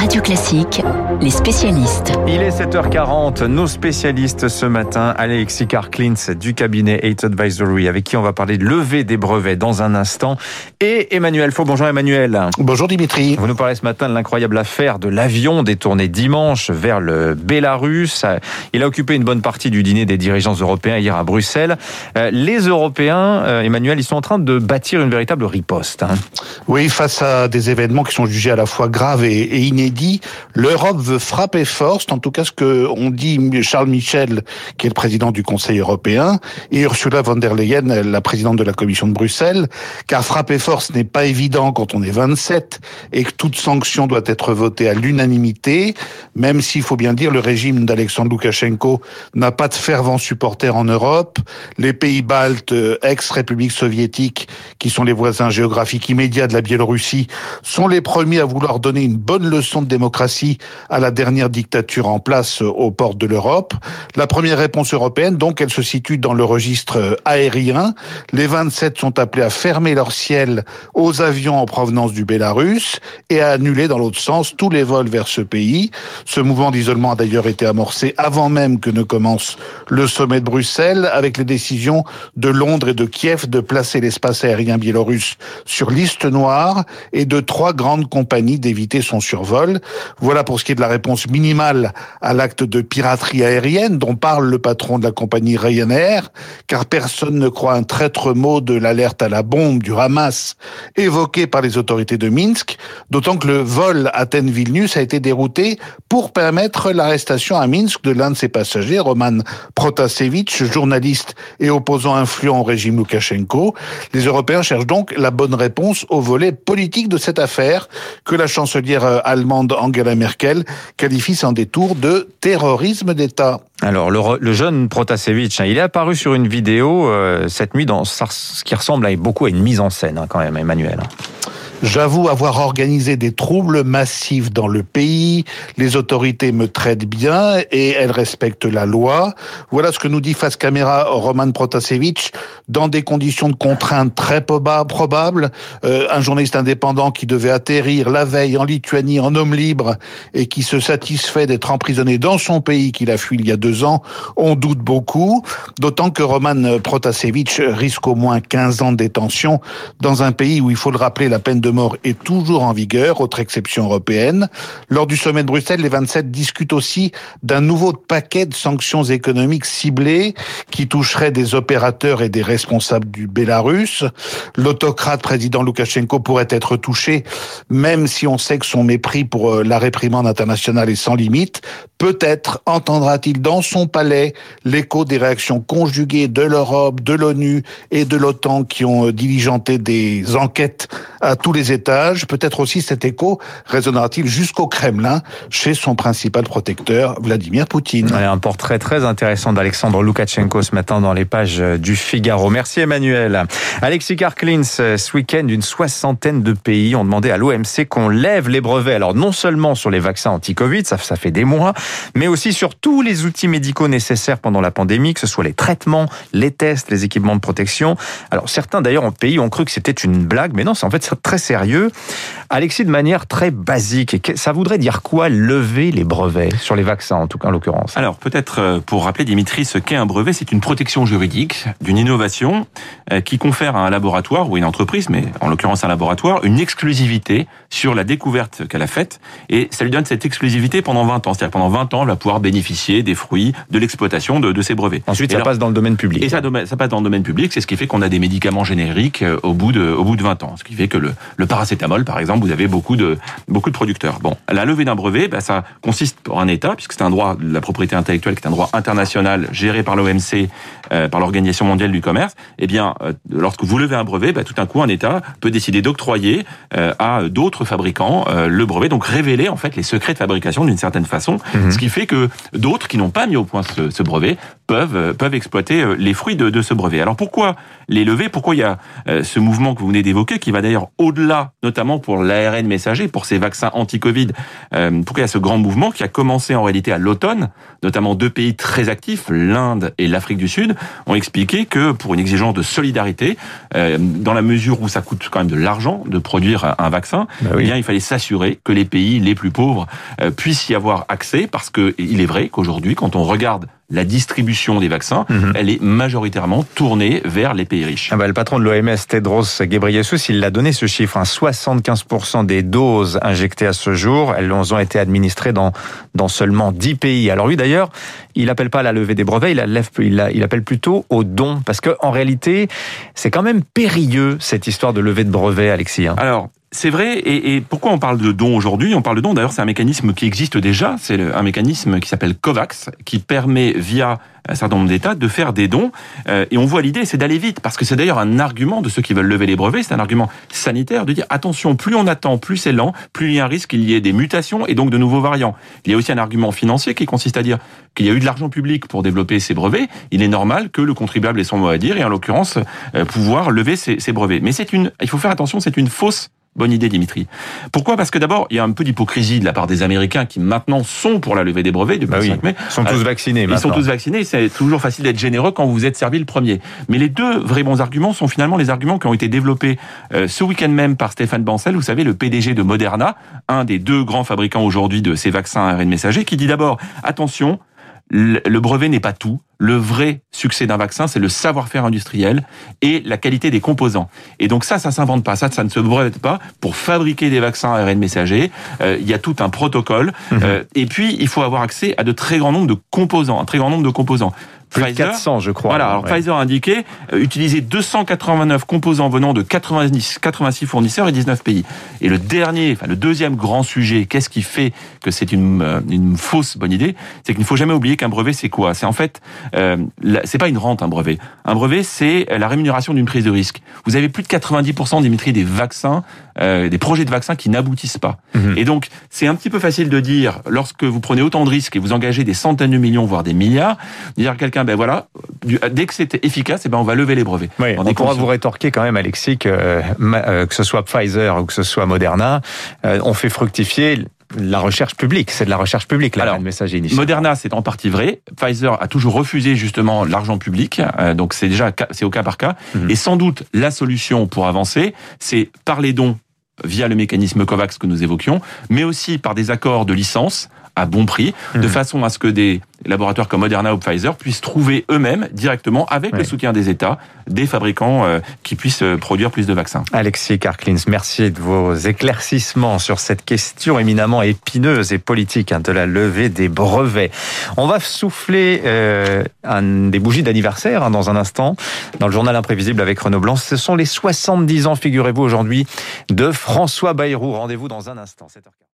Radio Classique, les spécialistes. Il est 7h40, nos spécialistes ce matin, Alexis Karklins du cabinet 8 Advisory, avec qui on va parler de levée des brevets dans un instant, et Emmanuel Faux. Bonjour Emmanuel. Bonjour Dimitri. Vous nous parlez ce matin de l'incroyable affaire de l'avion détourné dimanche vers le Bélarus. Il a occupé une bonne partie du dîner des dirigeants européens hier à Bruxelles. Euh, les Européens, euh, Emmanuel, ils sont en train de bâtir une véritable riposte. Hein. Oui, face à des événements qui sont jugés à la fois graves et, inédits, l'Europe veut frapper fort, en tout cas ce que on dit Charles Michel, qui est le président du Conseil européen, et Ursula von der Leyen, la présidente de la Commission de Bruxelles, car frapper fort, ce n'est pas évident quand on est 27 et que toute sanction doit être votée à l'unanimité, même s'il faut bien dire le régime d'Alexandre Loukachenko n'a pas de fervents supporters en Europe. Les pays baltes, ex-républiques soviétiques, qui sont les voisins géographiques immédiats de la Biélorussie, sont les premiers à vouloir donner une bonne leçon de démocratie à la dernière dictature en place aux portes de l'Europe. La première réponse européenne, donc, elle se situe dans le registre aérien. Les 27 sont appelés à fermer leur ciel aux avions en provenance du Bélarus et à annuler dans l'autre sens tous les vols vers ce pays. Ce mouvement d'isolement a d'ailleurs été amorcé avant même que ne commence le sommet de Bruxelles avec les décisions de Londres et de Kiev de placer l'espace aérien biélorusse sur liste noire et de trois grandes compagnies d'éviter son survol. Voilà pour ce qui est de la réponse minimale à l'acte de piraterie aérienne dont parle le patron de la compagnie Ryanair, car personne ne croit un traître mot de l'alerte à la bombe du Hamas évoqué par les autorités de Minsk, d'autant que le vol Athènes-Vilnius a été dérouté pour permettre l'arrestation à Minsk de l'un de ses passagers, Roman Protasevich, journaliste et opposant influent au régime Loukachenko. Les Européens cherchent donc la bonne réponse au volet politique de cette affaire que la chancelière allemande Angela Merkel qualifie sans détour de terrorisme d'État. Alors, le, jeune Protasevich, hein, il est apparu sur une vidéo euh, cette nuit dans ce qui ressemble beaucoup à une mise en scène, hein, quand même, Emmanuel. J'avoue avoir organisé des troubles massifs dans le pays. Les autorités me traitent bien et elles respectent la loi. Voilà ce que nous dit face caméra Roman Protasevich dans des conditions de contrainte très probables. Euh, un journaliste indépendant qui devait atterrir la veille en Lituanie en homme libre et qui se satisfait d'être emprisonné dans son pays qu'il a fui il y a deux ans, on doute beaucoup. D'autant que Roman Protasevich risque au moins 15 ans de détention dans un pays où, il faut le rappeler, la peine de mort est toujours en vigueur, autre exception européenne. Lors du sommet de Bruxelles, les 27 discutent aussi d'un nouveau paquet de sanctions économiques ciblées qui toucherait des opérateurs et des responsables du Bélarus. L'autocrate président Loukachenko pourrait être touché, même si on sait que son mépris pour euh, la réprimande internationale est sans limite. Peut-être entendra-t-il dans son palais l'écho des réactions conjuguées de l'Europe, de l'ONU et de l'OTAN qui ont euh, diligenté des enquêtes à tous les étages. Peut-être aussi cet écho résonnera-t-il jusqu'au Kremlin, chez son principal protecteur, Vladimir Poutine. un portrait très intéressant d'Alexandre Loukachenko ce matin dans les pages du Figaro. Merci Emmanuel. Alexis Karklins, ce week-end, une soixantaine de pays ont demandé à l'OMC qu'on lève les brevets. Alors non seulement sur les vaccins anti-Covid, ça, ça fait des mois, mais aussi sur tous les outils médicaux nécessaires pendant la pandémie, que ce soit les traitements, les tests, les équipements de protection. Alors certains d'ailleurs en pays ont cru que c'était une blague, mais non, c'est en fait très sérieux. Alexis, de manière très basique, ça voudrait dire quoi lever les brevets sur les vaccins, en tout cas en l'occurrence? Alors peut-être euh, pour rappeler Dimitri, ce qu'est un brevet, c'est une protection juridique d'une innovation euh, qui confère à un laboratoire ou une entreprise, mais en l'occurrence un laboratoire, une exclusivité sur la découverte qu'elle a faite et ça lui donne cette exclusivité pendant 20 ans. C'est-à-dire pendant 20 ans, elle va pouvoir bénéficier des fruits de l'exploitation de, de, ces brevets. Ensuite, et ça alors, passe dans le domaine public. Et ça, ça passe dans le domaine public, c'est ce qui fait qu'on a des médicaments génériques euh, au bout de, au bout de 20 ans. Ce qui fait que le, le paracétamol, par exemple, vous avez beaucoup de, beaucoup de producteurs. Bon, la levée d'un brevet, bah, ça consiste pour un État, puisque c'est un droit de la propriété intellectuelle qui est un droit international géré par l'OMC, euh, par l'Organisation mondiale du commerce. Eh bien, euh, lorsque vous levez un brevet, bah, tout d'un coup, un État peut décider d'octroyer euh, à d'autres fabricants euh, le brevet, donc révéler en fait les secrets de fabrication d'une certaine façon, Mhm. ce qui fait que d'autres qui n'ont pas mis au point ce, ce brevet peuvent peuvent exploiter les fruits de, de ce brevet. Alors pourquoi les lever? Pourquoi il y a ce mouvement que vous venez d'évoquer, qui va d'ailleurs au-delà, notamment pour l'ARN messager, pour ces vaccins anti-Covid Pourquoi il y a ce grand mouvement qui a commencé en réalité à l'automne, notamment deux pays très actifs, l'Inde et l'Afrique du Sud, ont expliqué que pour une exigence de solidarité, dans la mesure où ça coûte quand même de l'argent de produire un vaccin, bah eh bien il fallait s'assurer que les pays les plus pauvres puissent y avoir accès, parce que il est vrai qu'aujourd'hui, quand on regarde la distribution des vaccins, mhm. elle est majoritairement tournée vers les pays riches. Ah bah, le patron de l'OMS, Tedros Ghebreyesus, il l'a donné ce chiffre, hein, 75% des doses injectées à ce jour, elles ont été administrées dans, dans seulement 10 pays. Alors lui d'ailleurs, il appelle pas à la levée des brevets, il, il, il appelle plutôt au don, parce que en réalité, c'est quand même périlleux cette histoire de levée de brevets, Alexis. Hein. Alors, c'est vrai, et, et, pourquoi on parle de don aujourd'hui? On parle de don, d'ailleurs c'est un mécanisme qui existe déjà, c'est un mécanisme qui s'appelle COVAX, qui permet via un certain nombre d'États de faire des dons, euh, et on voit l'idée, c'est d'aller vite, parce que c'est d'ailleurs un argument de ceux qui veulent lever les brevets, c'est un argument sanitaire de dire attention, plus on attend, plus c'est lent, plus il y a un risque qu'il y ait des mutations et donc de nouveaux variants. Il y a aussi un argument financier qui consiste à dire qu'il y a eu de l'argent public pour développer ces brevets, il est normal que le contribuable ait son mot à dire, et en l'occurrence, euh, pouvoir lever ces, ces brevets. Mais c'est une, il faut faire attention, c'est une fausse Bonne idée, Dimitri. Pourquoi? Parce que d'abord, il y a un peu d'hypocrisie de la part des Américains qui maintenant sont pour la levée des brevets depuis bah 5 mai. Ils sont tous vaccinés. Ils sont tous vaccinés. C'est toujours facile d'être généreux quand vous vous êtes servi le premier. Mais les deux vrais bons arguments sont finalement les arguments qui ont été développés euh, ce week-end même par Stéphane Bancel, vous savez, le PDG de Moderna, un des deux grands fabricants aujourd'hui de ces vaccins ARN messagers, qui dit d'abord attention, le brevet n'est pas tout. Le vrai succès d'un vaccin, c'est le savoir-faire industriel et la qualité des composants. Et donc ça, ça s'invente pas. Ça, ça ne se brevette pas. Pour fabriquer des vaccins ARN messagers, euh, il y a tout un protocole. Mhm. Euh, et puis, il faut avoir accès à de très grands nombres de composants, un très grand nombre de composants. Plus Pfizer, 400, je crois. Voilà. Alors Pfizer a indiqué euh, utiliser 289 composants venant de 90, 86 fournisseurs et 19 pays. Et le dernier, enfin le deuxième grand sujet, qu'est-ce qui fait que c'est une, euh, une fausse bonne idée? C'est qu'il ne faut jamais oublier qu'un brevet, c'est quoi? C'est en fait, euh, c'est pas une rente un brevet. Un brevet, c'est la rémunération d'une prise de risque. Vous avez plus de 90% Dimitri des vaccins, euh, des projets de vaccins qui n'aboutissent pas. Mhm. Et donc c'est un petit peu facile de dire lorsque vous prenez autant de risques et vous engagez des centaines de millions voire des milliards, dire à ben voilà, dès que c'est efficace, et eh ben on va lever les brevets. on pourra vous rétorquer quand même, Alexis, que, euh, que ce soit Pfizer ou que ce soit Moderna, euh, on fait fructifier la recherche publique, c'est de la recherche publique, là, le message initial. Moderna, c'est en partie vrai. Pfizer a toujours refusé justement l'argent public, euh, donc c'est déjà c'est au cas par cas. Mhm. Et sans doute la solution pour avancer, c'est par les dons via le mécanisme COVAX que nous évoquions, mais aussi par des accords de licence à bon prix, de mhm. façon à ce que des laboratoires comme Moderna ou Pfizer puissent trouver eux-mêmes directement, avec le soutien des États, des fabricants euh, qui puissent euh, produire plus de vaccins. Alexis Karklins, merci de vos éclaircissements sur cette question éminemment épineuse et politique hein, de la levée des brevets. On va souffler euh, un, des bougies d'anniversaire hein, dans un instant dans le journal imprévisible avec Renaud Blanc. Ce sont les 70 ans, figurez-vous aujourd'hui, de François Bayrou. Rendez-vous dans un instant. 7h40.